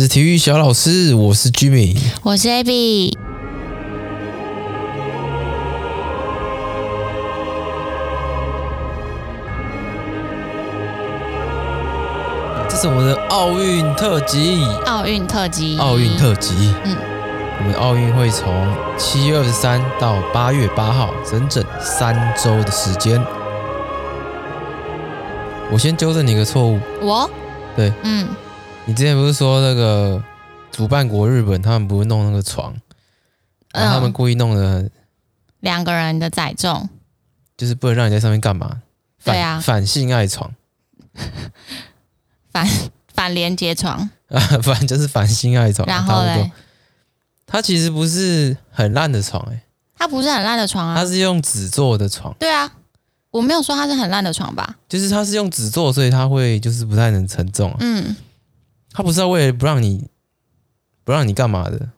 是体育小老师，我是 Jimmy，我是 Abby。这是我们的奥运特辑，奥运特辑，奥运特辑。嗯，我们奥运会从七月二十三到八月八号，整整三周的时间。我先纠正你一个错误。我？对，嗯。你之前不是说那个主办国日本，他们不是弄那个床，然后他们故意弄的两个人的载重，就是不能让你在上面干嘛？对啊，反性爱床，反反连接床啊，反正就是反性爱床。然后嘞，它其实不是很烂的床，哎，它不是很烂的床啊，它是用纸做的床。对啊，我没有说它是很烂的床吧？就是它是用纸做，所以它会就是不太能承重啊。嗯。他不是要为了不让你不让你干嘛的？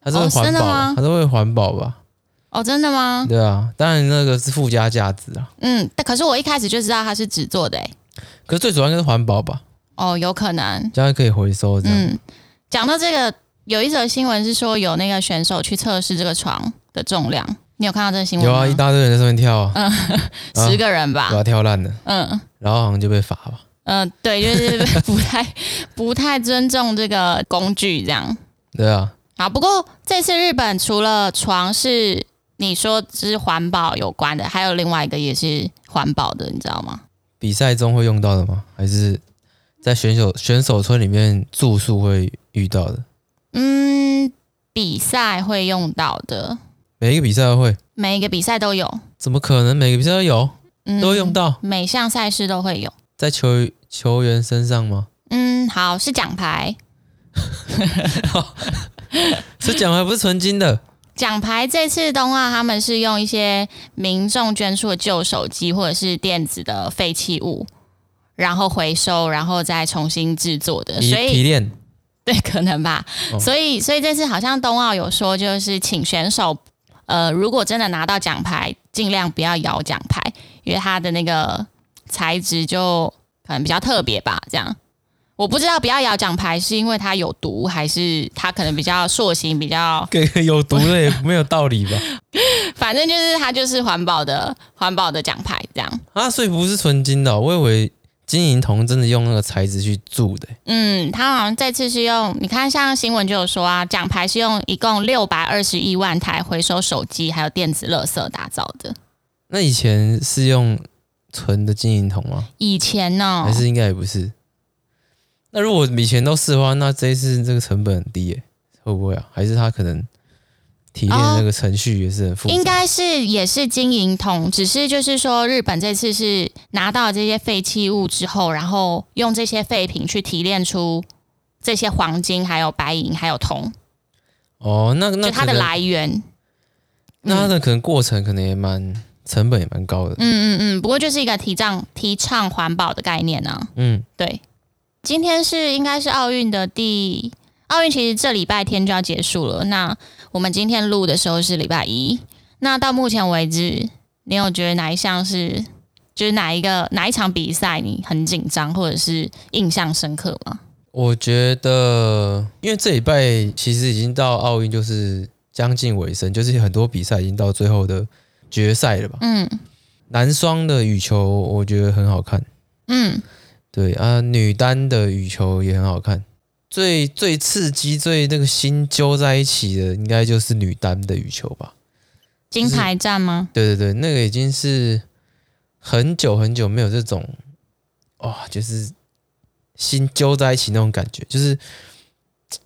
他是为环保，他是为环保吧？哦，真的吗？对啊，当然那个是附加价值啊。嗯，但可是我一开始就知道它是纸做的诶。可是最主要应该是环保吧？哦，有可能，这样可以回收这样。嗯，讲到这个，有一则新闻是说有那个选手去测试这个床的重量，你有看到这个新闻吗？有啊，一大堆人在上面跳啊，嗯，十个人吧，把它跳烂了，嗯，然后好像就被罚吧。嗯、呃，对，就是 不太不太尊重这个工具，这样。对啊。好，不过这次日本除了床是你说是环保有关的，还有另外一个也是环保的，你知道吗？比赛中会用到的吗？还是在选手选手村里面住宿会遇到的？嗯，比赛会用到的。每一个比赛都会？每一个比赛都有？怎么可能？每个比赛都有？嗯，都用到？每项赛事都会有。在球球员身上吗？嗯，好，是奖牌，是奖牌，不是纯金的。奖牌这次冬奥他们是用一些民众捐出的旧手机或者是电子的废弃物，然后回收，然后再重新制作的。所以提炼，对，可能吧。哦、所以，所以这次好像冬奥有说，就是请选手，呃，如果真的拿到奖牌，尽量不要摇奖牌，因为它的那个。材质就可能比较特别吧，这样我不知道不要摇奖牌是因为它有毒，还是它可能比较塑形，比较 有毒的也没有道理吧。反正就是它就是环保的环保的奖牌这样啊，所以不是纯金的，我以为金银铜真的用那个材质去铸的。嗯，它好像这次是用，你看像新闻就有说啊，奖牌是用一共六百二十一万台回收手机还有电子垃圾打造的。那以前是用。纯的金银铜吗？以前呢、哦，还是应该也不是。那如果以前都是的话，那这一次这个成本很低耶，会不会啊？还是他可能提炼那个程序也是很复杂？哦、应该是也是金银铜，只是就是说日本这次是拿到这些废弃物之后，然后用这些废品去提炼出这些黄金、还有白银、还有铜。哦，那那它的来源，那它的可能过程可能也蛮。成本也蛮高的，嗯嗯嗯，不过就是一个提倡提倡环保的概念呢、啊，嗯，对。今天是应该是奥运的第，奥运其实这礼拜天就要结束了。那我们今天录的时候是礼拜一，那到目前为止，你有觉得哪一项是，就是哪一个哪一场比赛你很紧张或者是印象深刻吗？我觉得，因为这礼拜其实已经到奥运就是将近尾声，就是很多比赛已经到最后的。决赛了吧？嗯，男双的羽球我觉得很好看。嗯，对啊，女单的羽球也很好看。最最刺激、最那个心揪在一起的，应该就是女单的羽球吧？金牌战吗？对对对，那个已经是很久很久没有这种哇，就是心揪在一起那种感觉。就是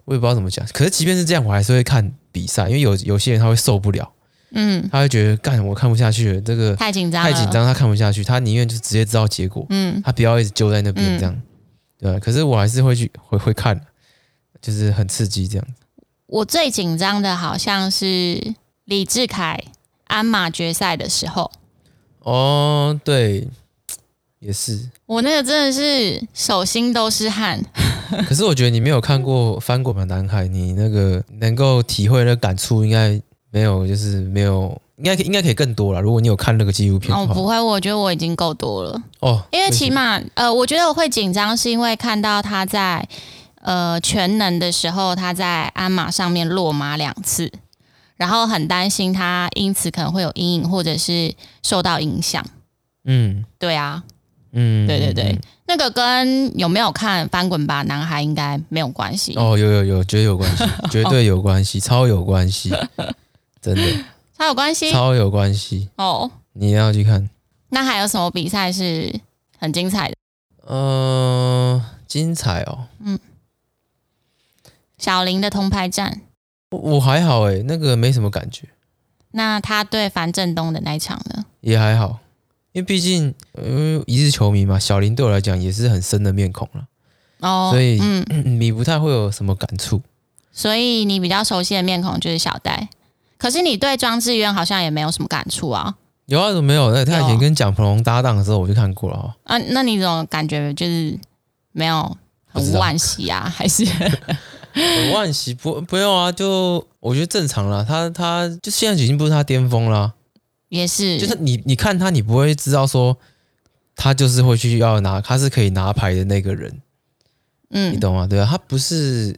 我也不知道怎么讲，可是即便是这样，我还是会看比赛，因为有有些人他会受不了。嗯，他会觉得干我看不下去了，这个太紧张，太紧张，他看不下去，他宁愿就直接知道结果，嗯，他不要一直揪在那边这样，嗯、对。可是我还是会去会会看，就是很刺激这样。我最紧张的好像是李志凯鞍马决赛的时候。哦，对，也是。我那个真的是手心都是汗。可是我觉得你没有看过翻滚吧男孩，你那个能够体会的感触应该。没有，就是没有，应该应该可以更多了。如果你有看那个纪录片，哦，不会，我觉得我已经够多了。哦，因为起码，呃，我觉得我会紧张，是因为看到他在呃全能的时候，他在鞍马上面落马两次，然后很担心他因此可能会有阴影，或者是受到影响。嗯，对啊，嗯，对对对，那个跟有没有看《翻滚吧，男孩》应该没有关系。哦，有有有，绝对有关系，绝对有关系，超有关系，真的超有关系，超有关系。哦，你要去看。那还有什么比赛是很精彩的？呃，精彩哦。嗯，小林的铜牌战，我我还好诶，那个没什么感觉。那他对樊振东的那一场呢？也还好，因为毕竟因为一日球迷嘛，小林对我来讲也是很深的面孔了。哦，所以嗯，你不太会有什么感触。所以你比较熟悉的面孔就是小戴，可是你对庄智渊好像也没有什么感触啊。有啊，怎么没有？那他以前跟蒋鹏龙搭档的时候，我就看过了啊。那你怎么感觉就是没有很惋惜啊？还是很惋惜？不，不用啊，就我觉得正常了。他他就现在已经不是他巅峰了，也是。就是你你看他，你不会知道说他就是会去要拿，他是可以拿牌的那个人。嗯，你懂吗？对啊，他不是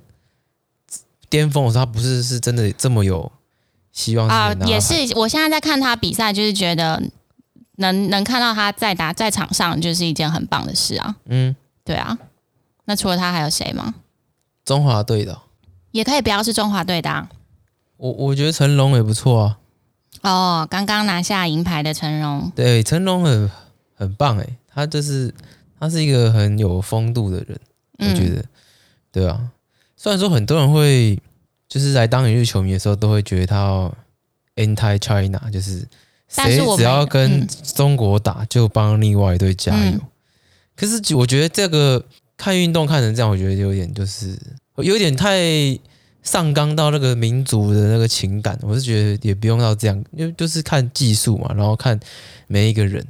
巅峰的时候，他不是是真的这么有。希望啊，也是。我现在在看他比赛，就是觉得能能看到他在打在场上，就是一件很棒的事啊。嗯，对啊。那除了他还有谁吗？中华队的也可以，不要是中华队的啊。我我觉得成龙也不错啊。哦，刚刚拿下银牌的成龙，对，成龙很很棒诶，他就是他是一个很有风度的人，我觉得，嗯、对啊。虽然说很多人会。就是来当一日球迷的时候，都会觉得他要 anti China，就是谁只要跟中国打，就帮另外一队加油。嗯、可是我觉得这个看运动看成这样，我觉得有点就是有点太上纲到那个民族的那个情感。我是觉得也不用到这样，因为就是看技术嘛，然后看每一个人。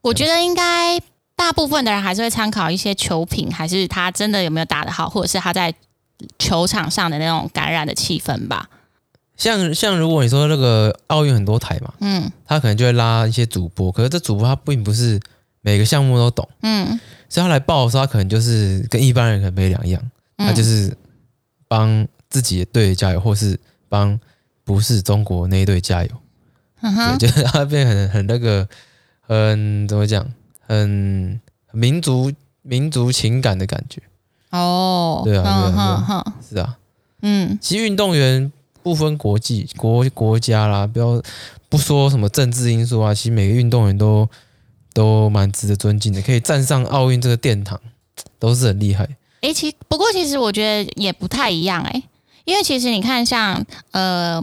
我觉得应该大部分的人还是会参考一些球品，还是他真的有没有打得好，或者是他在。球场上的那种感染的气氛吧，像像如果你说那个奥运很多台嘛，嗯，他可能就会拉一些主播，可是这主播他并不是每个项目都懂，嗯，所以他来报的时候，他可能就是跟一般人可能没两样，他就是帮自己的队加油，或是帮不是中国那一队加油，就是他变很很那个很怎么讲，很民族民族情感的感觉。哦，对啊，对啊，对啊，是啊，嗯，其实运动员不分国际国国家啦，不要不说什么政治因素啊，其实每个运动员都都蛮值得尊敬的，可以站上奥运这个殿堂，都是很厉害。诶，其不过其实我觉得也不太一样诶，因为其实你看像呃，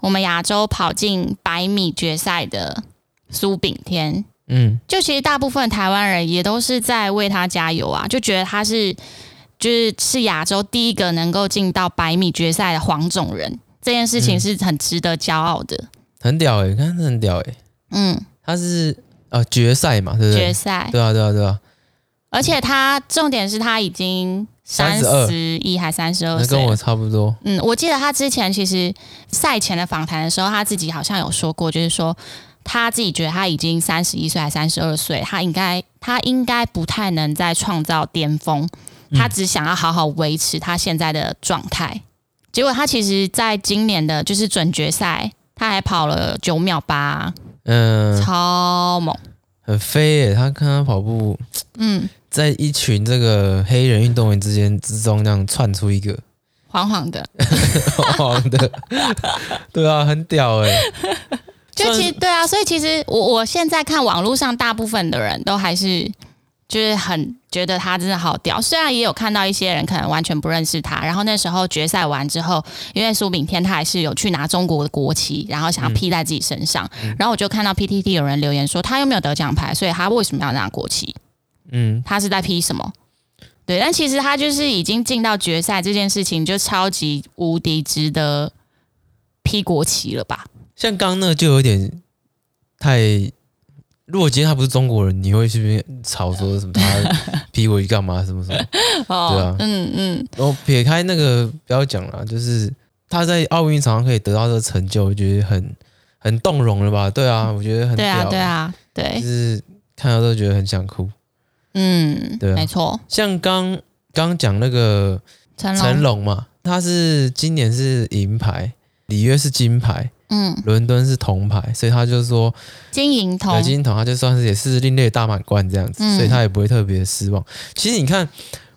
我们亚洲跑进百米决赛的苏炳添，嗯，就其实大部分台湾人也都是在为他加油啊，就觉得他是。就是是亚洲第一个能够进到百米决赛的黄种人，这件事情是很值得骄傲的，嗯、很屌哎、欸，看很屌哎、欸，嗯，他是呃决赛嘛，对不对？决赛，对啊，对啊，对啊。而且他重点是他已经三十一还三十二岁，跟我差不多。嗯，我记得他之前其实赛前的访谈的时候，他自己好像有说过，就是说他自己觉得他已经三十一岁还三十二岁，他应该他应该不太能再创造巅峰。他只想要好好维持他现在的状态，结果他其实在今年的就是准决赛，他还跑了九秒八，嗯，超猛，很飞耶！他看他跑步，嗯，在一群这个黑人运动员之间之中，那样窜出一个。黄黄的，黄黄的，对啊，很屌哎！就其实对啊，所以其实我我现在看网络上大部分的人都还是。就是很觉得他真的好屌，虽然也有看到一些人可能完全不认识他。然后那时候决赛完之后，因为苏炳添他还是有去拿中国的国旗，然后想要披在自己身上。嗯、然后我就看到 PTT 有人留言说，他又没有得奖牌，所以他为什么要拿国旗？嗯，他是在披什么？对，但其实他就是已经进到决赛这件事情，就超级无敌值得披国旗了吧？像刚那就有点太。如果今天他不是中国人，你会去吵说什么？他批我干嘛？什么什么？对啊，嗯嗯。然后撇开那个不要讲了，就是他在奥运场上可以得到这个成就，我觉得很很动容了吧？对啊，我觉得很对啊，对啊，对，就是看到都觉得很想哭。嗯，对啊，没错。像刚刚讲那个成龙嘛，他是今年是银牌，里约是金牌，嗯，伦敦是铜牌，所以他就说金银铜，金银铜，他就算是也是另类大满贯这样子，嗯、所以他也不会特别失望。其实你看，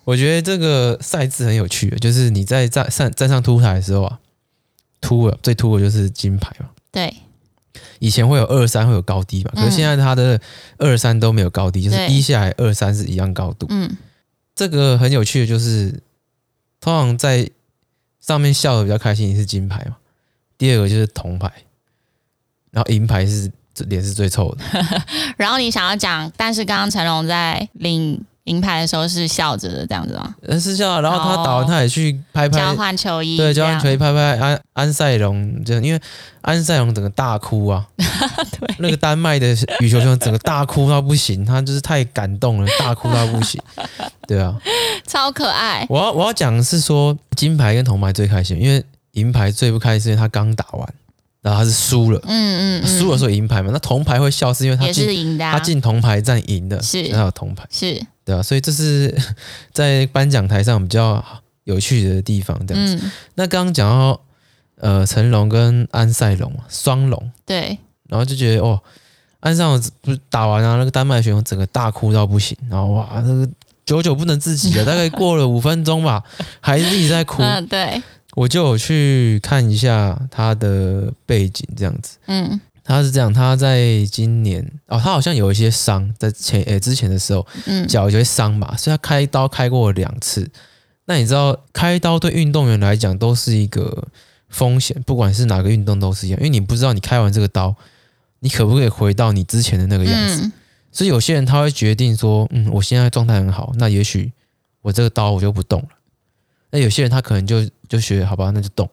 我觉得这个赛制很有趣，就是你在站上站上凸台的时候啊，凸了最凸的就是金牌嘛，对。以前会有二三会有高低嘛，可是现在它的二三都没有高低，嗯、就是一下来二三是一样高度。嗯，这个很有趣的就是，通常在上面笑的比较开心，是金牌嘛。第二个就是铜牌，然后银牌是脸是最臭的。然后你想要讲，但是刚刚成龙在领。银牌的时候是笑着的这样子吗？嗯，是笑。然后他打完，他也去拍拍交换球衣，对，交换球衣拍拍安安赛龙，就因为安赛龙整个大哭啊，对，那个丹麦的羽球兄整个大哭到不行，他就是太感动了，大哭到不行，对啊，超可爱。我要我要讲的是说金牌跟铜牌最开心，因为银牌最不开心，是因为他刚打完。然后他是输了，嗯嗯，输、嗯、了说银牌嘛，那铜牌会笑是因为他进，啊、他进铜牌战赢的，是，然后有铜牌，是，对啊，所以这是 在颁奖台上比较有趣的地方，这样子。嗯、那刚刚讲到呃成龙跟安赛龙双龙，对，然后就觉得哦，安赛龙不是打完啊，那个丹麦选手整个大哭到不行，然后哇，那个久久不能自己了，大概过了五分钟吧，还是一直在哭，嗯，对。我就有去看一下他的背景，这样子。嗯，他是这样，他在今年哦，他好像有一些伤，在前诶之前的时候，嗯，脚有些伤嘛，所以他开刀开过两次。那你知道，开刀对运动员来讲都是一个风险，不管是哪个运动都是一样，因为你不知道你开完这个刀，你可不可以回到你之前的那个样子。嗯，所以有些人他会决定说，嗯，我现在状态很好，那也许我这个刀我就不动了。那有些人他可能就就学好吧，那就动。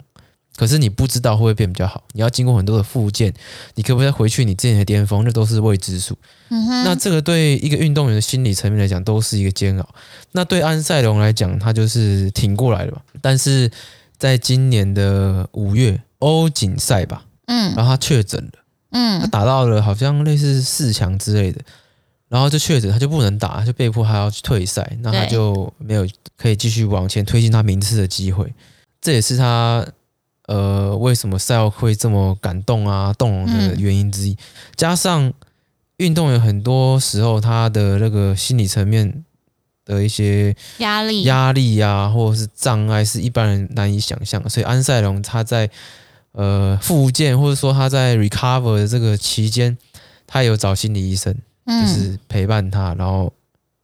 可是你不知道会不会变比较好，你要经过很多的复健，你可不可以回去你之前的巅峰？那都是未知数。嗯哼。那这个对一个运动员的心理层面来讲，都是一个煎熬。那对安赛龙来讲，他就是挺过来了吧。但是在今年的五月欧锦赛吧，嗯，然后他确诊了，嗯，他打到了好像类似四强之类的。然后就确诊，他就不能打，就被迫还要去退赛，那他就没有可以继续往前推进他名次的机会。这也是他呃为什么赛后会这么感动啊动容的原因之一。嗯、加上运动员很多时候他的那个心理层面的一些压力、压力啊，或者是障碍，是一般人难以想象的。所以安赛龙他在呃复健或者说他在 recover 的这个期间，他有找心理医生。就是陪伴他，然后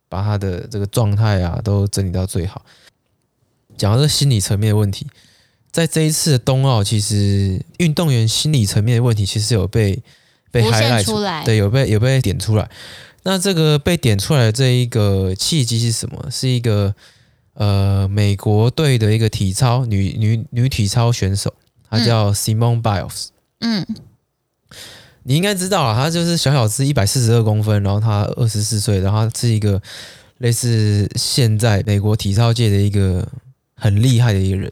把他的这个状态啊都整理到最好。讲到这心理层面的问题，在这一次的冬奥，其实运动员心理层面的问题其实有被被 highlight 出来，对，有被有被点出来。那这个被点出来的这一个契机是什么？是一个呃美国队的一个体操女女女体操选手，她叫 Simone Biles。嗯。你应该知道啊，他就是小小只，一百四十二公分，然后他二十四岁，然后他是一个类似现在美国体操界的一个很厉害的一个人，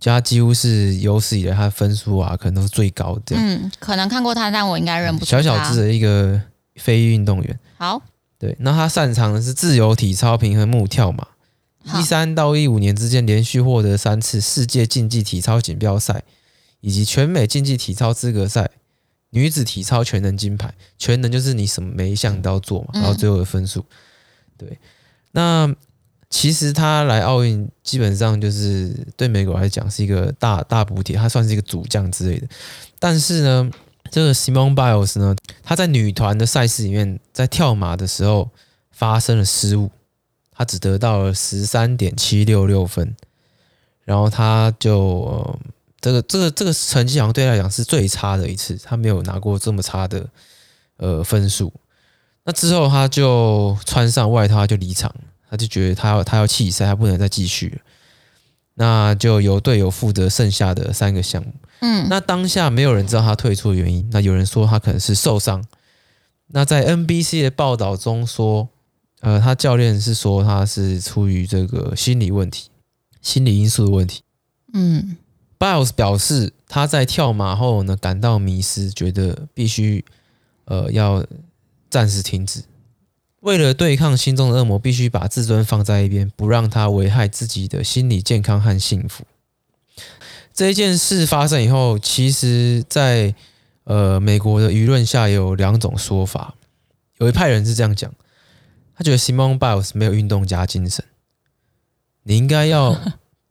就他几乎是有史以来他的分数啊，可能都是最高的。嗯，可能看过他，但我应该认不出小小只的一个非运动员。好，对，那他擅长的是自由体操、平衡木、跳马。一三到一五年之间，连续获得三次世界竞技体操锦标赛以及全美竞技体操资格赛。女子体操全能金牌，全能就是你什么每一项都要做嘛，然后最后的分数。对，那其实她来奥运基本上就是对美国来讲是一个大大补贴，她算是一个主将之类的。但是呢，这个 Simone Biles 呢，她在女团的赛事里面，在跳马的时候发生了失误，她只得到了十三点七六六分，然后她就。呃这个这个这个成绩好像对他来讲是最差的一次，他没有拿过这么差的呃分数。那之后他就穿上外套就离场，他就觉得他要他要弃赛，他不能再继续了。那就由队友负责剩下的三个项目。嗯，那当下没有人知道他退出的原因。那有人说他可能是受伤。那在 NBC 的报道中说，呃，他教练是说他是出于这个心理问题、心理因素的问题。嗯。Biles 表示，他在跳马后呢，感到迷失，觉得必须呃要暂时停止。为了对抗心中的恶魔，必须把自尊放在一边，不让他危害自己的心理健康和幸福。这一件事发生以后，其实在呃美国的舆论下有两种说法。有一派人是这样讲，他觉得 Simon Biles 没有运动家精神，你应该要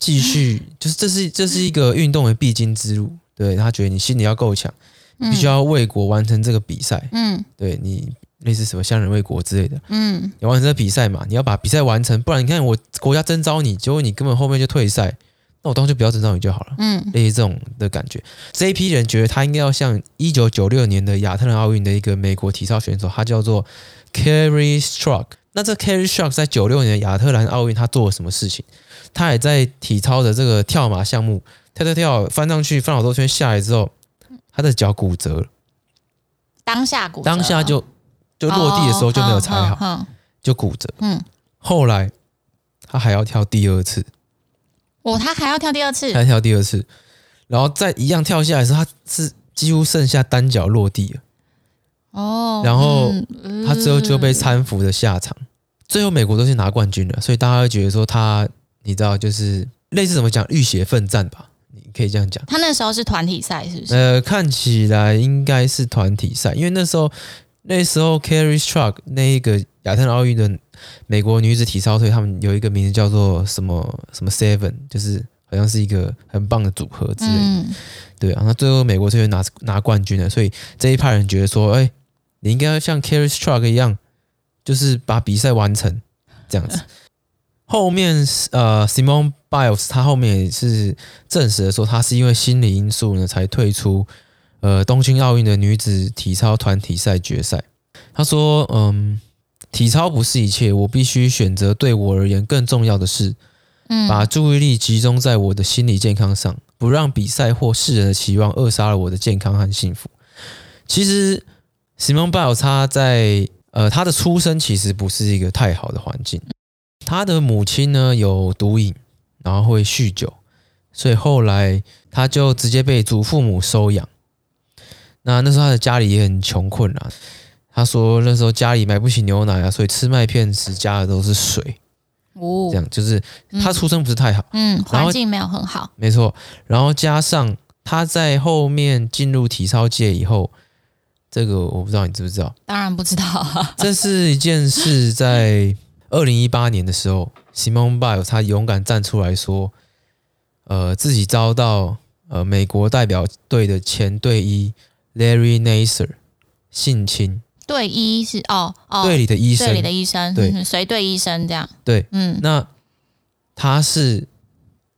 继续，就是这是这是一个运动的必经之路。对，他觉得你心里要够强，必须要为国完成这个比赛。嗯，对你类似什么乡人为国之类的。嗯，你完成这个比赛嘛，你要把比赛完成，不然你看我国家征召你，结果你根本后面就退赛。那我当时就不要征召你就好了。嗯，类似这种的感觉。这一批人觉得他应该要像一九九六年的亚特兰奥运的一个美国体操选手，他叫做 Carrie Strug。那这 Carrie Strug 在九六年的亚特兰奥运他做了什么事情？他也在体操的这个跳马项目跳跳跳翻上去翻好多圈下来之后，他的脚骨折了。当下骨折，当下就就落地的时候就没有踩好，哦、就骨折。嗯，后来他还要跳第二次。哦，他还要跳第二次，还跳第二次，然后再一样跳下来的时候，他是几乎剩下单脚落地了。哦，然后他最后就被搀扶的下场。嗯、最后美国都是拿冠军了，所以大家会觉得说他，你知道，就是类似怎么讲，浴血奋战吧？你可以这样讲。他那时候是团体赛，是不是？呃，看起来应该是团体赛，因为那时候那时候 Carrie Struck 那一个亚特兰奥运的。美国女子体操队，他们有一个名字叫做什么什么 Seven，就是好像是一个很棒的组合之类的。嗯、对啊，那最后美国队拿拿冠军了，所以这一派人觉得说，哎，你应该要像 Carrie Struck 一样，就是把比赛完成这样子。后面呃，Simone Biles 他后面也是证实了说，他是因为心理因素呢才退出呃东京奥运的女子体操团体赛决赛。他说，嗯。体操不是一切，我必须选择对我而言更重要的事，嗯，把注意力集中在我的心理健康上，不让比赛或世人的期望扼杀了我的健康和幸福。其实，Simone Biles 他在呃他的出生其实不是一个太好的环境，他的母亲呢有毒瘾，然后会酗酒，所以后来他就直接被祖父母收养。那那时候他的家里也很穷困啊。他说那时候家里买不起牛奶啊，所以吃麦片时加的都是水。哦，这样就是他出生不是太好，嗯，环境没有很好，没错。然后加上他在后面进入体操界以后，这个我不知道你知不知道？当然不知道。这是一件事，在二零一八年的时候，Simone Biles 他勇敢站出来说，呃，自己遭到呃美国代表队的前队医 Larry Nasser 性侵。队医是哦哦，队里的医生，队里的医生，对，随队医生这样。对，嗯，那他是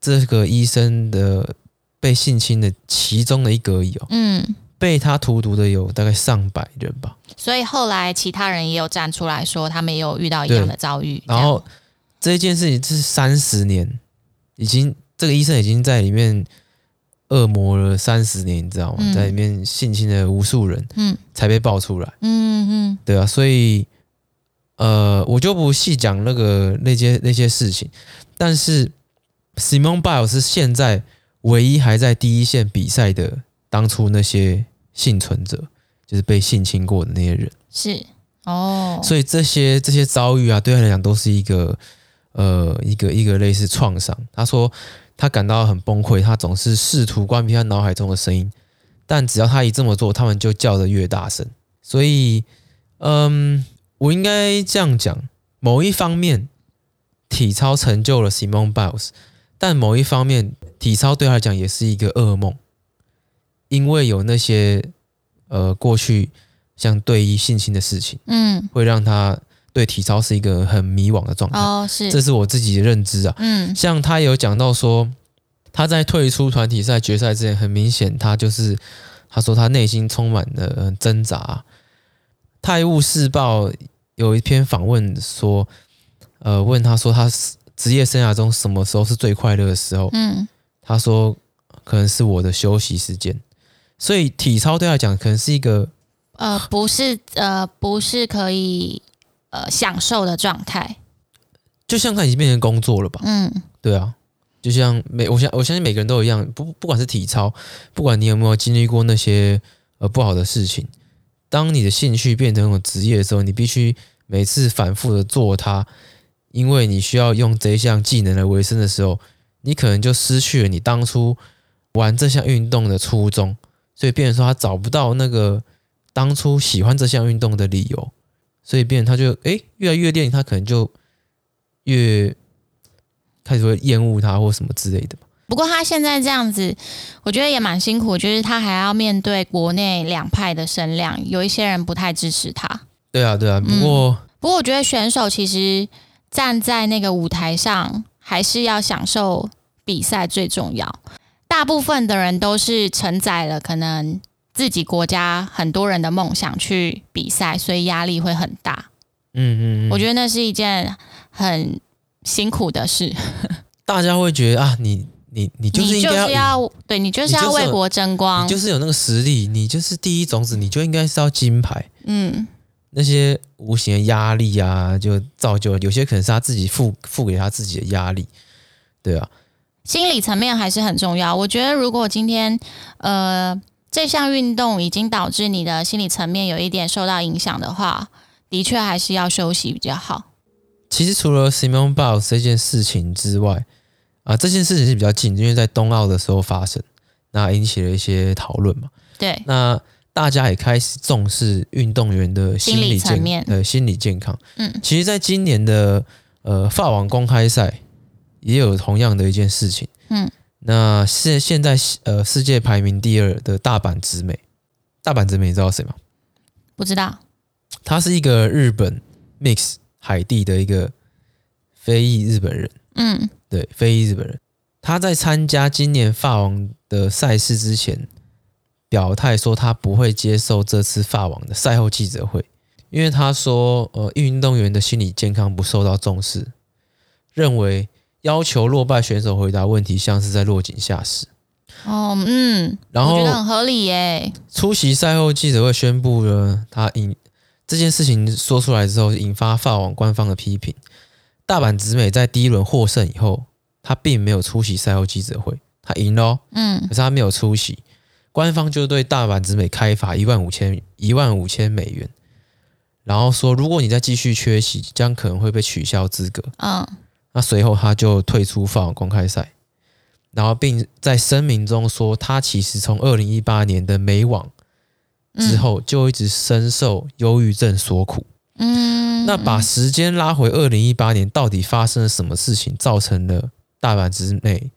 这个医生的被性侵的其中的一个而已哦。嗯，被他荼毒的有大概上百人吧。所以后来其他人也有站出来说，他们也有遇到一样的遭遇。然后这件事情是三十年，已经这个医生已经在里面。恶魔了三十年，你知道吗？嗯、在里面性侵了无数人，嗯，才被爆出来，嗯嗯，对啊，所以呃，我就不细讲那个那些那些事情。但是 Simone Biles 是现在唯一还在第一线比赛的当初那些幸存者，就是被性侵过的那些人，是哦。所以这些这些遭遇啊，对他来讲都是一个呃一个一个类似创伤。他说。他感到很崩溃，他总是试图关闭他脑海中的声音，但只要他一这么做，他们就叫得越大声。所以，嗯，我应该这样讲：某一方面，体操成就了 Simone Biles，但某一方面，体操对他来讲也是一个噩梦，因为有那些呃过去像对于性侵的事情，嗯，会让他。对体操是一个很迷惘的状态，哦，是，这是我自己的认知啊。嗯，像他有讲到说，他在退出团体赛决赛之前，很明显他就是他说他内心充满了挣扎。泰晤士报有一篇访问说，呃，问他说他职业生涯中什么时候是最快乐的时候？嗯，他说可能是我的休息时间。所以体操对他来讲，可能是一个呃，不是呃，不是可以。呃，享受的状态，就像他已经变成工作了吧？嗯，对啊，就像每我相我相信每个人都一样，不不管是体操，不管你有没有经历过那些呃不好的事情，当你的兴趣变成一种职业的时候，你必须每次反复的做它，因为你需要用这一项技能来维生的时候，你可能就失去了你当初玩这项运动的初衷，所以变成说他找不到那个当初喜欢这项运动的理由，所以变成他就哎越来越练，他可能就越开始会厌恶他或什么之类的。不过他现在这样子，我觉得也蛮辛苦，就是他还要面对国内两派的声量，有一些人不太支持他。对啊，对啊。不过、嗯，不过我觉得选手其实站在那个舞台上，还是要享受比赛最重要。大部分的人都是承载了可能自己国家很多人的梦想去比赛，所以压力会很大。嗯，嗯嗯，我觉得那是一件很辛苦的事。大家会觉得啊，你。你你就是应该要，要对你就是要为国争光，你就是有那个实力，你就是第一种子，你就应该是要金牌。嗯，那些无形的压力啊，就造就有些可能是他自己赋赋给他自己的压力，对啊。心理层面还是很重要。我觉得如果今天呃这项运动已经导致你的心理层面有一点受到影响的话，的确还是要休息比较好。其实除了 Simone Biles 这件事情之外。啊，这件事情是比较近，因为在冬奥的时候发生，那引起了一些讨论嘛。对，那大家也开始重视运动员的心理健康，呃，心理健康。嗯，其实，在今年的呃法网公开赛也有同样的一件事情。嗯，那现现在呃世界排名第二的大阪直美，大阪直美你知道谁吗？不知道。他是一个日本 mix 海地的一个非裔日本人。嗯。对，非裔日本人，他在参加今年法王的赛事之前，表态说他不会接受这次法王的赛后记者会，因为他说，呃，运动员的心理健康不受到重视，认为要求落败选手回答问题像是在落井下石。哦，嗯，然后我觉得很合理耶。出席赛后记者会宣布了他引这件事情说出来之后，引发法网官方的批评。大阪直美在第一轮获胜以后，他并没有出席赛后记者会，他赢了哦，嗯，可是他没有出席，官方就对大阪直美开罚一万五千一万五千美元，然后说如果你再继续缺席，将可能会被取消资格。嗯，那随后他就退出法网公开赛，然后并在声明中说，他其实从二零一八年的美网之后就一直深受忧郁症所苦。嗯，那把时间拉回二零一八年，到底发生了什么事情，造成了大阪之内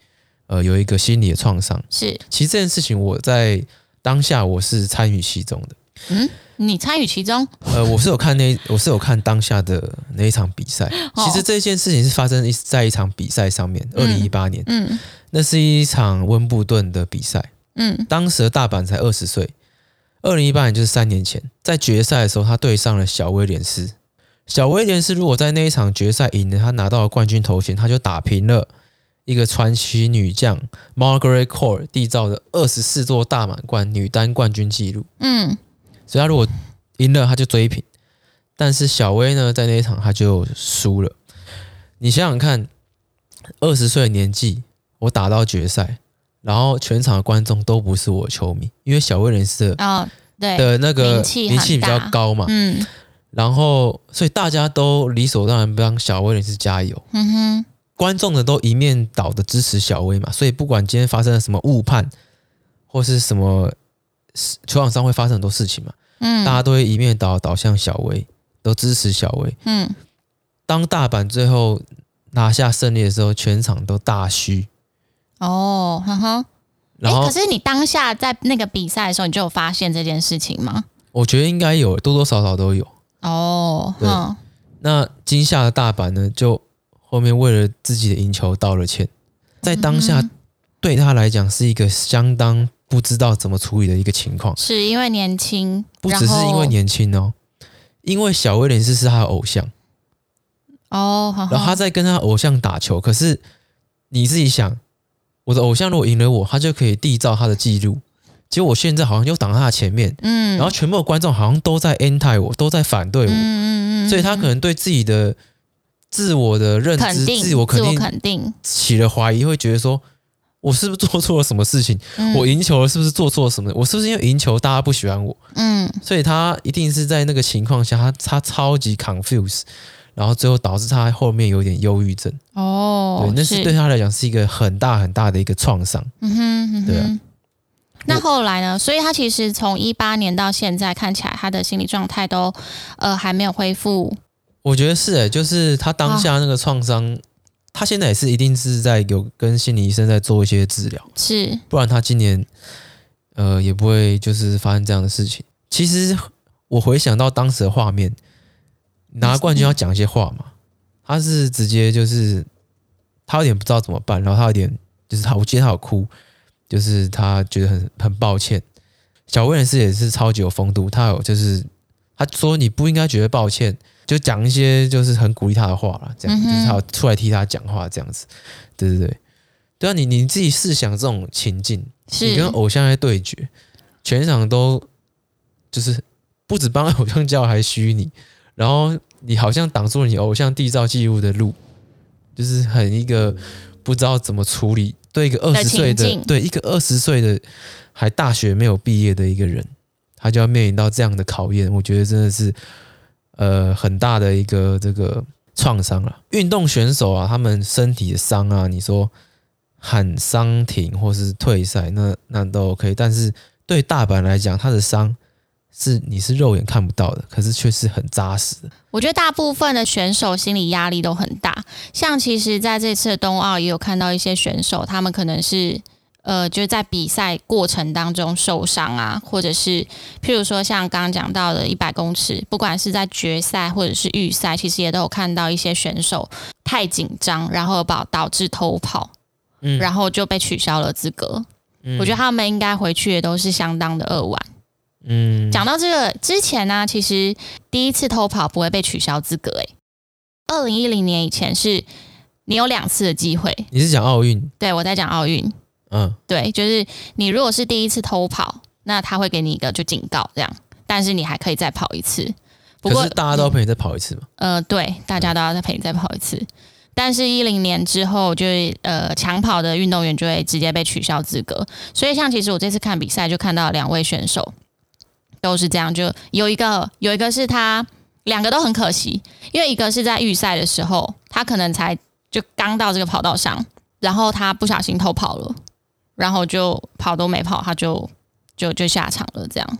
呃有一个心理的创伤？是，其实这件事情我在当下我是参与其中的。嗯，你参与其中？呃，我是有看那，我是有看当下的那一场比赛。哦、其实这件事情是发生在一场比赛上面，二零一八年，嗯，那是一场温布顿的比赛，嗯，当时的大阪才二十岁。二零一八年就是三年前，在决赛的时候，他对上了小威廉斯。小威廉斯如果在那一场决赛赢了，他拿到了冠军头衔，他就打平了一个传奇女将 Margaret Court 缔造的二十四座大满贯女单冠军纪录。嗯，所以他如果赢了，他就追平。但是小威呢，在那一场他就输了。你想想看，二十岁的年纪，我打到决赛。然后全场的观众都不是我的球迷，因为小威人士的、哦、对的那个名气比较高嘛，嗯，然后所以大家都理所当然帮小威人士加油，嗯哼，观众呢都一面倒的支持小威嘛，所以不管今天发生了什么误判或是什么球场上会发生很多事情嘛，嗯，大家都会一面倒倒向小威，都支持小威，嗯，当大阪最后拿下胜利的时候，全场都大嘘。哦，哈哈，然后，可是你当下在那个比赛的时候，你就有发现这件事情吗？我觉得应该有，多多少少都有。哦，对，那惊吓的大阪呢，就后面为了自己的赢球道了歉，在当下对他来讲是一个相当不知道怎么处理的一个情况，是因为年轻，不只是因为年轻哦，因为小威廉斯是他的偶像。哦，然后他在跟他偶像打球，可是你自己想。我的偶像如果赢了我，他就可以缔造他的记录。结果我现在好像又挡在他前面，嗯，然后全部的观众好像都在 anti 我，都在反对我，嗯嗯，所以他可能对自己的自我的认知、自我肯定、肯定。起了怀疑，会觉得说我是不是做错了什么事情？嗯、我赢球了，是不是做错了什么？我是不是因为赢球大家不喜欢我？嗯，所以他一定是在那个情况下，他他超级 confuse，然后最后导致他后面有点忧郁症。哦，对，那是对他来讲是一个很大很大的一个创伤。嗯哼，嗯哼，对啊。那后来呢？所以他其实从一八年到现在，看起来他的心理状态都呃还没有恢复。我觉得是哎、欸，就是他当下那个创伤，哦、他现在也是一定是在有跟心理医生在做一些治疗，是，不然他今年呃也不会就是发生这样的事情。其实我回想到当时的画面，拿冠军要讲一些话嘛，他是直接就是他有点不知道怎么办，然后他有点就是他，我记得他有哭。就是他觉得很很抱歉，小威廉斯也是超级有风度，他有就是他说你不应该觉得抱歉，就讲一些就是很鼓励他的话了，这样、嗯、就是他出来替他讲话这样子，对对对，对啊，你你自己试想这种情境，你跟偶像在对决，全场都就是不止帮偶像叫还虚拟，然后你好像挡住了你偶像缔造纪录的路，就是很一个不知道怎么处理。对一个二十岁的，对一个二十岁的还大学没有毕业的一个人，他就要面临到这样的考验，我觉得真的是呃很大的一个这个创伤了。运动选手啊，他们身体的伤啊，你说喊伤停或是退赛，那那都 OK。但是对大阪来讲，他的伤。是你是肉眼看不到的，可是却是很扎实的。我觉得大部分的选手心理压力都很大，像其实在这次的冬奥也有看到一些选手，他们可能是呃，就是在比赛过程当中受伤啊，或者是譬如说像刚刚讲到的一百公尺，不管是在决赛或者是预赛，其实也都有看到一些选手太紧张，然后导导致偷跑，嗯，然后就被取消了资格。嗯，我觉得他们应该回去也都是相当的扼腕。嗯，讲到这个之前呢，其实第一次偷跑不会被取消资格诶。二零一零年以前是你有两次的机会。你是讲奥运？对，我在讲奥运。嗯，对，就是你如果是第一次偷跑，那他会给你一个就警告这样，但是你还可以再跑一次。不过可是大家都要陪你再跑一次吗？呃，对，大家都要再陪你再跑一次。嗯，但是一零年之后就，就呃抢跑的运动员就会直接被取消资格。所以像其实我这次看比赛就看到两位选手。都是这样，就有一个有一个是他两个都很可惜，因为一个是在预赛的时候，他可能才就刚到这个跑道上，然后他不小心偷跑了，然后就跑都没跑，他就就就下场了。这样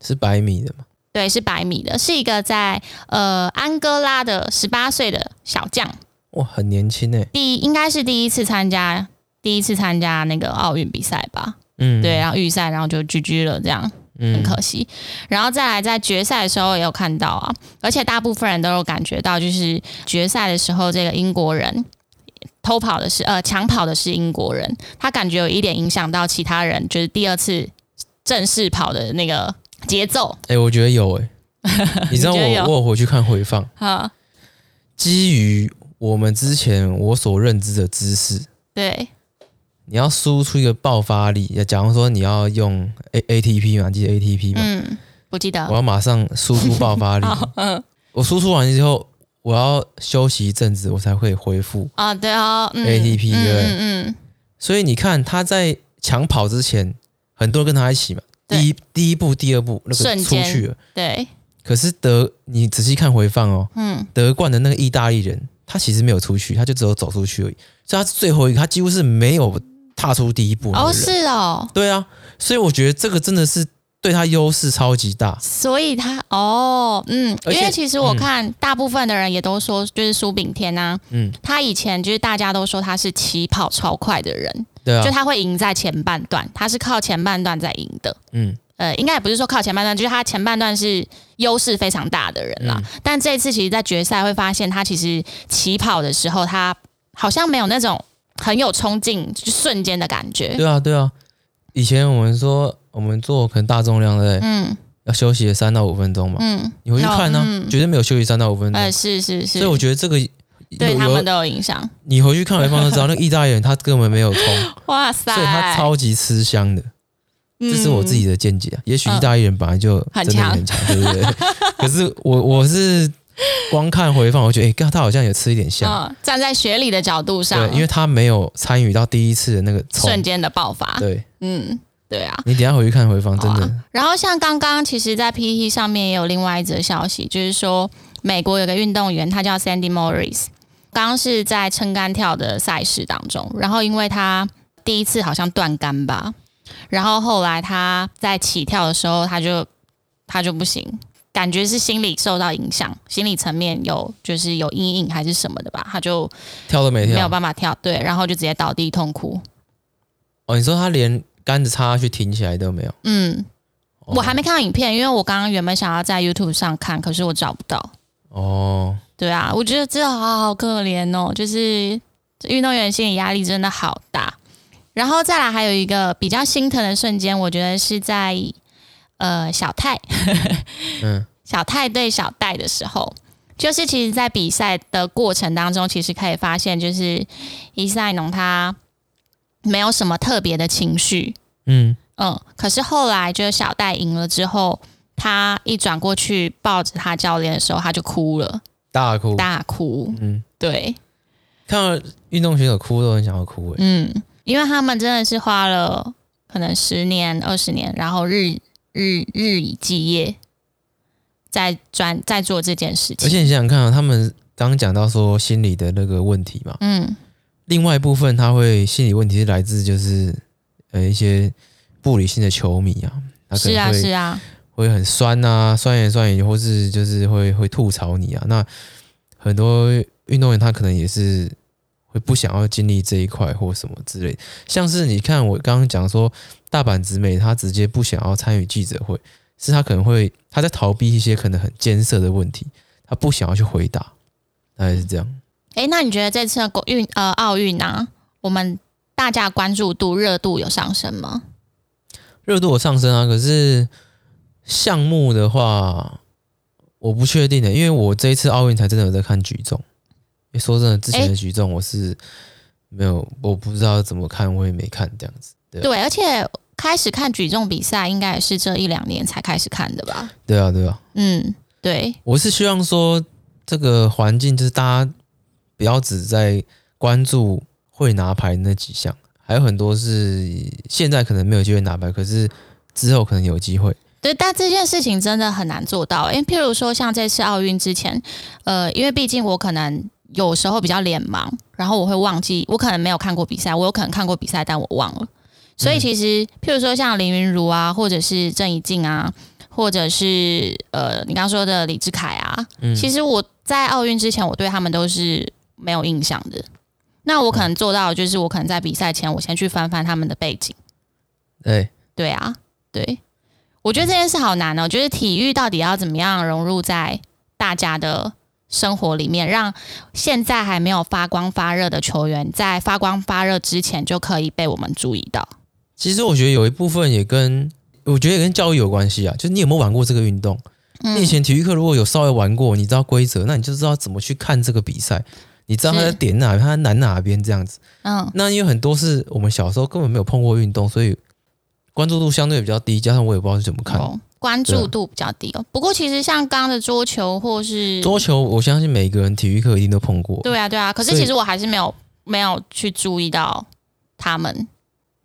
是百米的吗？对，是百米的，是一个在呃安哥拉的十八岁的小将。哇，很年轻诶，第一应该是第一次参加第一次参加那个奥运比赛吧？嗯，对，然后预赛然后就 GG 了这样。很可惜，然后再来在决赛的时候也有看到啊，而且大部分人都有感觉到，就是决赛的时候，这个英国人偷跑的是呃抢跑的是英国人，他感觉有一点影响到其他人，就是第二次正式跑的那个节奏。哎、欸，我觉得有哎、欸，你知道我我有回去看回放，好，基于我们之前我所认知的知识，对。你要输出一个爆发力，假如说你要用 A ATP 嘛，记得 ATP 嘛？嗯，不记得。我要马上输出爆发力。嗯，我输出完之后，我要休息一阵子，我才会恢复。啊，对啊，ATP 对，嗯嗯。所以你看他在抢跑之前，很多人跟他一起嘛。第一第一步、第二步那个出去了。对。可是得你仔细看回放哦，嗯，得冠的那个意大利人，他其实没有出去，他就只有走出去而已。所以他是最后一个，他几乎是没有。踏出第一步哦，是哦，对啊，所以我觉得这个真的是对他优势超级大。所以他哦，嗯，因为其实我看大部分的人也都说，就是苏炳添啊，嗯，他以前就是大家都说他是起跑超快的人，对啊，就他会赢在前半段，他是靠前半段在赢的，嗯，呃，应该也不是说靠前半段，就是他前半段是优势非常大的人啦。嗯，但这次其实，在决赛会发现，他其实起跑的时候，他好像没有那种。很有冲劲，就瞬间的感觉。对啊，对啊。以前我们说，我们做可能大重量的，嗯，要休息三到五分钟嘛。嗯，你回去看呢，绝对没有休息三到五分钟。哎，是是是。所以我觉得这个对他们都有影响。你回去看回放就知道，那个意大利人他根本没有冲。哇塞！所以他超级吃香的，这是我自己的见解啊。也许意大利人本来就真的很强，对不对？可是我我是光看回放，我觉得哎，他好像有吃一点像。嗯，站在学理的角度上，对，因为他没有参与到第一次的那个瞬间的爆发。对，嗯，对啊。你等下回去看回放，真的。啊、然后像刚刚，其实，在 PPT 上面也有另外一则消息，就是说美国有个运动员，他叫 Sandy Morris，刚刚是在撑杆跳的赛事当中，然后因为他第一次好像断杆吧，然后后来他在起跳的时候，他就他就不行。感觉是心理受到影响，心理层面有就是有阴影还是什么的吧，他就跳都没跳，没有办法跳，对，然后就直接倒地痛哭。哦，你说他连杆子插下去挺起来都没有？嗯，哦、我还没看到影片，因为我刚刚原本想要在 YouTube 上看，可是我找不到。哦，对啊，我觉得这好好可怜哦，就是运动员心理压力真的好大。然后再来还有一个比较心疼的瞬间，我觉得是在。呃，小泰，嗯，小泰对小戴的时候，就是其实，在比赛的过程当中，其实可以发现，就是伊赛农他没有什么特别的情绪，嗯。嗯，可是后来就是小戴赢了之后，他一转过去抱着他教练的时候，他就哭了，大哭。大哭，嗯，对，看到运动选手哭都很想要哭，欸，嗯，因为他们真的是花了可能十年、二十年，然后日。日日以继夜，在专在做这件事情。而且你想想看啊，他们刚刚讲到说心理的那个问题嘛，嗯，另外一部分他会心理问题是来自就是呃一些不理性的球迷啊，他可能会是啊是啊，会很酸啊，酸言酸语，或是就是会会吐槽你啊。那很多运动员他可能也是会不想要经历这一块或什么之类，像是你看我刚刚讲说。大阪直美，他直接不想要参与记者会，是他可能会他在逃避一些可能很艰涩的问题，他不想要去回答，大概是这样。哎、欸，那你觉得这次的国运呃奥运啊，我们大家关注度热度有上升吗？热度有上升啊，可是项目的话，我不确定的，因为我这一次奥运才真的有在看举重。说真的，之前的举重我是没有，欸、我不知道怎么看，我也没看这样子。对，对，而且。开始看举重比赛，应该也是这一两年才开始看的吧？对啊，对啊。嗯，对。我是希望说，这个环境就是大家不要只在关注会拿牌那几项，还有很多是现在可能没有机会拿牌，可是之后可能有机会。对，但这件事情真的很难做到，因为譬如说像这次奥运之前，呃，因为毕竟我可能有时候比较脸盲，然后我会忘记，我可能没有看过比赛，我有可能看过比赛，但我忘了。所以其实，譬如说像林云如啊，或者是郑怡静啊，或者是呃，你刚刚说的李志凯啊，嗯，其实我在奥运之前，我对他们都是没有印象的。那我可能做到就是，我可能在比赛前，我先去翻翻他们的背景。对，对啊，对，我觉得这件事好难哦。我觉得体育到底要怎么样融入在大家的生活里面，让现在还没有发光发热的球员，在发光发热之前就可以被我们注意到。其实我觉得有一部分也跟我觉得也跟教育有关系啊，就是你有没有玩过这个运动？嗯、你以前体育课如果有稍微玩过，你知道规则，那你就知道怎么去看这个比赛，你知道他在点哪，他在难哪边这样子。嗯，那因为很多是我们小时候根本没有碰过运动，所以关注度相对比较低，加上我也不知道是怎么看，哦、关注度比较低哦。不过其实像刚刚的桌球或是桌球，我相信每个人体育课一定都碰过。对啊，对啊。可是其实我还是没有没有去注意到他们。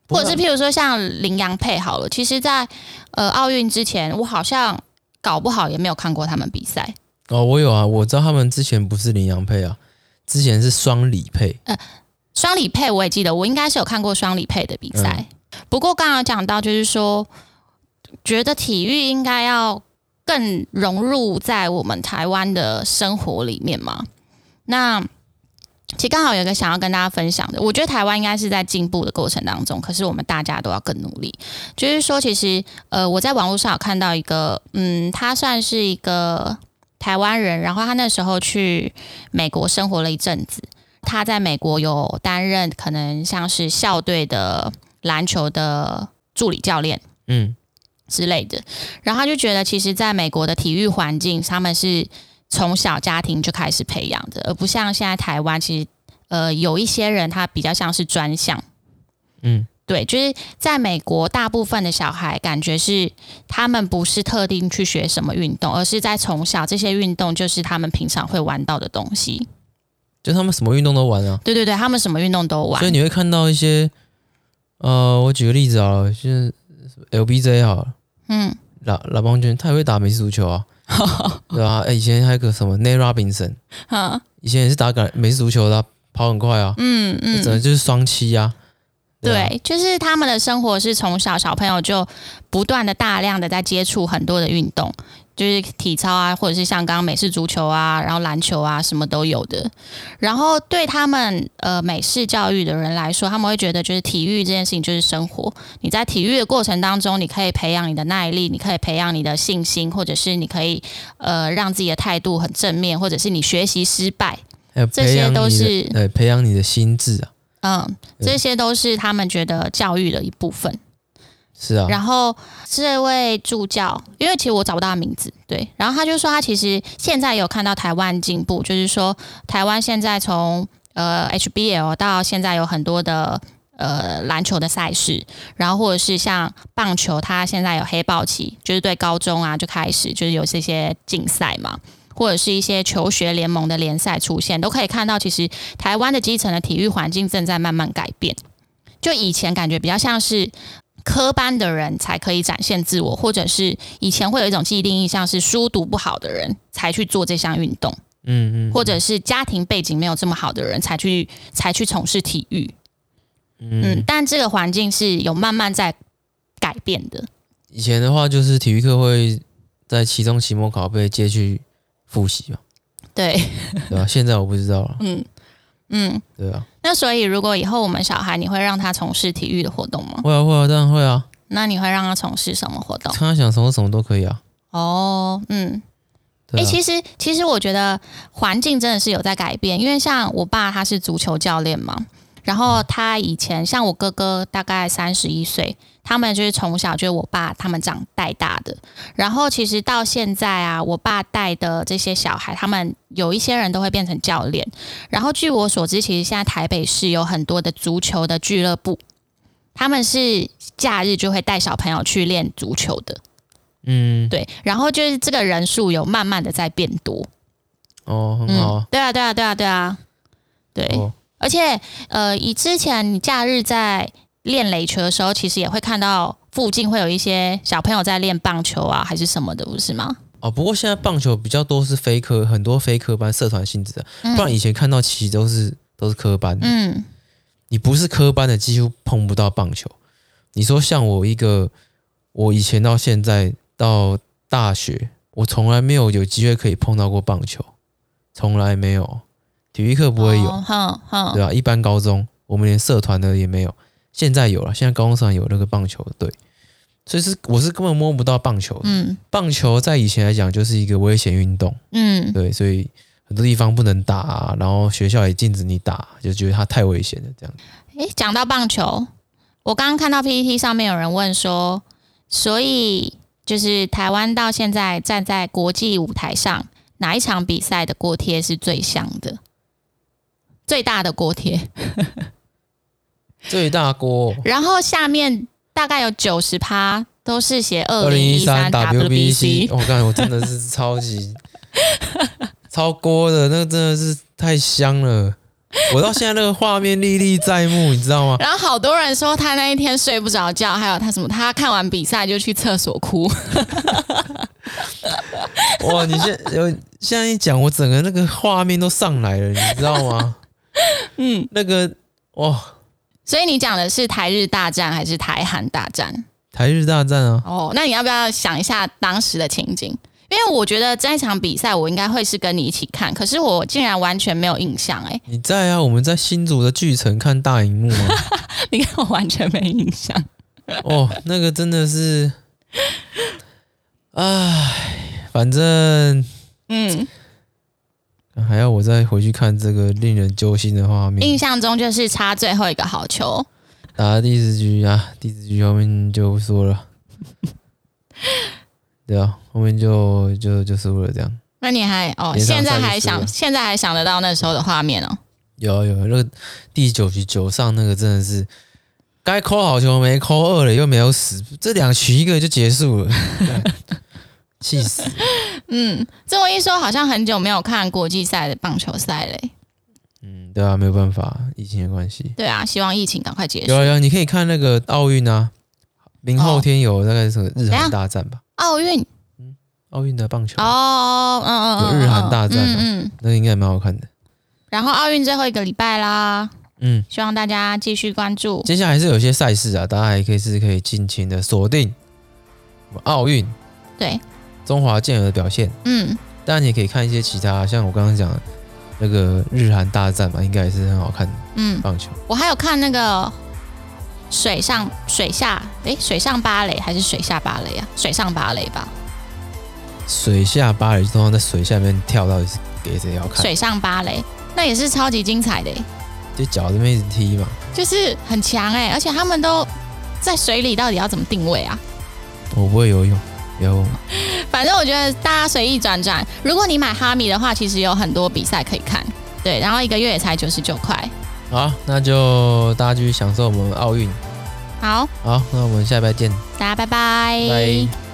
或者是譬如说像羚羊配好了，其实在，呃奥运之前，我好像搞不好也没有看过他们比赛。哦，我有啊，我知道他们之前不是羚羊配啊，之前是双理配。呃，双理配我也记得，我应该是有看过双理配的比赛。嗯、不过刚刚讲到，就是说，觉得体育应该要更融入在我们台湾的生活里面嘛。那其实刚好有一个想要跟大家分享的，我觉得台湾应该是在进步的过程当中，可是我们大家都要更努力。就是说，其实呃，我在网络上有看到一个，嗯，他算是一个台湾人，然后他那时候去美国生活了一阵子，他在美国有担任可能像是校队的篮球的助理教练，嗯。之类的，然后他就觉得，其实在美国的体育环境，他们是。从小家庭就开始培养的，而不像现在台湾，其实呃有一些人他比较像是专项，嗯，对，就是在美国，大部分的小孩感觉是他们不是特定去学什么运动，而是在从小这些运动就是他们平常会玩到的东西。就他们什么运动都玩啊？对对对，他们什么运动都玩。所以你会看到一些，呃，我举个例子啊，就是 LBJ 好了，嗯，拉拉邦军他也会打美式足球啊，对、啊？哎，以前还有个什么 Nate Robinson，以前也是打个美式足球的，跑很快啊，嗯嗯，整个就是双七呀。对，对，就是他们的生活是从小小朋友就不断的大量的在接触很多的运动，就是体操啊，或者是像刚刚美式足球啊，然后篮球啊，什么都有的。然后对他们呃美式教育的人来说，他们会觉得就是体育这件事情就是生活。你在体育的过程当中，你可以培养你的耐力，你可以培养你的信心，或者是你可以呃让自己的态度很正面，或者是你学习失败，这些都是对培养你的心智啊。嗯，这些都是他们觉得教育的一部分。是啊。然后这位助教，因为其实我找不到他名字，对。然后他就说，他其实现在有看到台湾进步，就是说台湾现在从呃 HBL 到现在有很多的呃篮球的赛事，然后或者是像棒球，他现在有黑豹旗，就是对高中啊就开始就是有这些竞赛嘛。或者是一些求学联盟的联赛出现，都可以看到，其实台湾的基层的体育环境正在慢慢改变。就以前感觉比较像是科班的人才可以展现自我，或者是以前会有一种既定印象是书读不好的人才去做这项运动，嗯嗯，或者是家庭背景没有这么好的人才去才去从事体育，嗯，但这个环境是有慢慢在改变的。以前的话，就是体育课会在期中、期末考被接去。复习吧，对，对吧？现在我不知道了。嗯嗯，对啊。那所以，如果以后我们小孩，你会让他从事体育的活动吗？会啊，会啊，当然会啊。那你会让他从事什么活动？看他想从事什么都可以啊。哦，嗯。哎、啊欸，其实其实我觉得环境真的是有在改变，因为像我爸他是足球教练嘛，然后他以前像我哥哥大概三十一岁。他们就是从小就是我爸他们长带大的，然后其实到现在啊，我爸带的这些小孩，他们有一些人都会变成教练。然后据我所知，其实现在台北市有很多的足球的俱乐部，他们是假日就会带小朋友去练足球的。嗯，对。然后就是这个人数有慢慢的在变多。哦，很好。嗯，对啊，对啊，对啊，对啊，对。哦，而且呃，以之前你假日在。练垒球的时候，其实也会看到附近会有一些小朋友在练棒球啊，还是什么的，不是吗？哦，不过现在棒球比较多是非科，很多非科班社团性质的，不然以前看到其实都是都是科班的。嗯，你不是科班的，几乎碰不到棒球。你说像我一个，我以前到现在到大学，我从来没有有机会可以碰到过棒球，从来没有。体育课不会有，哦、对吧？一般高中我们连社团的也没有。现在有了，现在高中上有那个棒球队，所以是我是根本摸不到棒球。嗯，棒球在以前来讲就是一个危险运动。嗯，对，所以很多地方不能打啊，然后学校也禁止你打，就觉得它太危险了。这样。诶，讲到棒球，我刚刚看到 PPT 上面有人问说，所以就是台湾到现在站在国际舞台上，哪一场比赛的锅贴是最香的？最大的锅贴。最大锅，然后下面大概有九十趴都是写二零一三 WBC。我刚才我真的是超级 超锅的，那个真的是太香了。我到现在那个画面历历在目，你知道吗？然后好多人说他那一天睡不着觉，还有他什么，他看完比赛就去厕所哭。哇！你现有现在一讲，我整个那个画面都上来了，你知道吗？嗯，那个哇。所以你讲的是台日大战还是台韩大战？台日大战啊！哦，那你要不要想一下当时的情景？因为我觉得这一场比赛我应该会是跟你一起看，可是我竟然完全没有印象哎！你在啊？我们在新竹的巨城看大荧幕啊！你看我完全没印象。哦，那个真的是，唉，反正嗯。还要我再回去看这个令人揪心的画面。印象中就是差最后一个好球，打第四局啊，第四局后面就不说了。对啊，后面就就就输了这样。那你还哦，现在还想现在还想得到那时候的画面哦？有有，那个第九局九上那个真的是该扣好球没扣二了，又没有死，这两局一个就结束了，气死！嗯，这么一说，好像很久没有看国际赛的棒球赛嘞。嗯，对啊，没有办法，疫情的关系。对啊，希望疫情赶快结束。有有，你可以看那个奥运啊，明后天有大概什么日韩大战吧？奥运，嗯，奥运的棒球哦，嗯嗯嗯，有日韩大战，嗯，那个应该蛮好看的。然后奥运最后一个礼拜啦。嗯，希望大家继续关注。接下来还是有些赛事啊，大家还可以是可以尽情的锁定奥运，对中华健儿的表现。嗯，当然你也可以看一些其他，像我刚刚讲的那个日韩大战嘛，应该也是很好看的。嗯，棒球。我还有看那个水上水下，诶，水上芭蕾还是水下芭蕾啊？水上芭蕾吧。水下芭蕾通常在水下面跳，到底是给谁要看？水上芭蕾那也是超级精彩的。就脚这边一直踢嘛，就是很强哎、欸，而且他们都在水里，到底要怎么定位啊？我不会游泳，游。反正我觉得大家随意转转，如果你买哈米的话，其实有很多比赛可以看。对，然后一个月也才九十九块。好，那就大家继续享受我们奥运。好，好，那我们下礼拜见。大家拜拜。拜。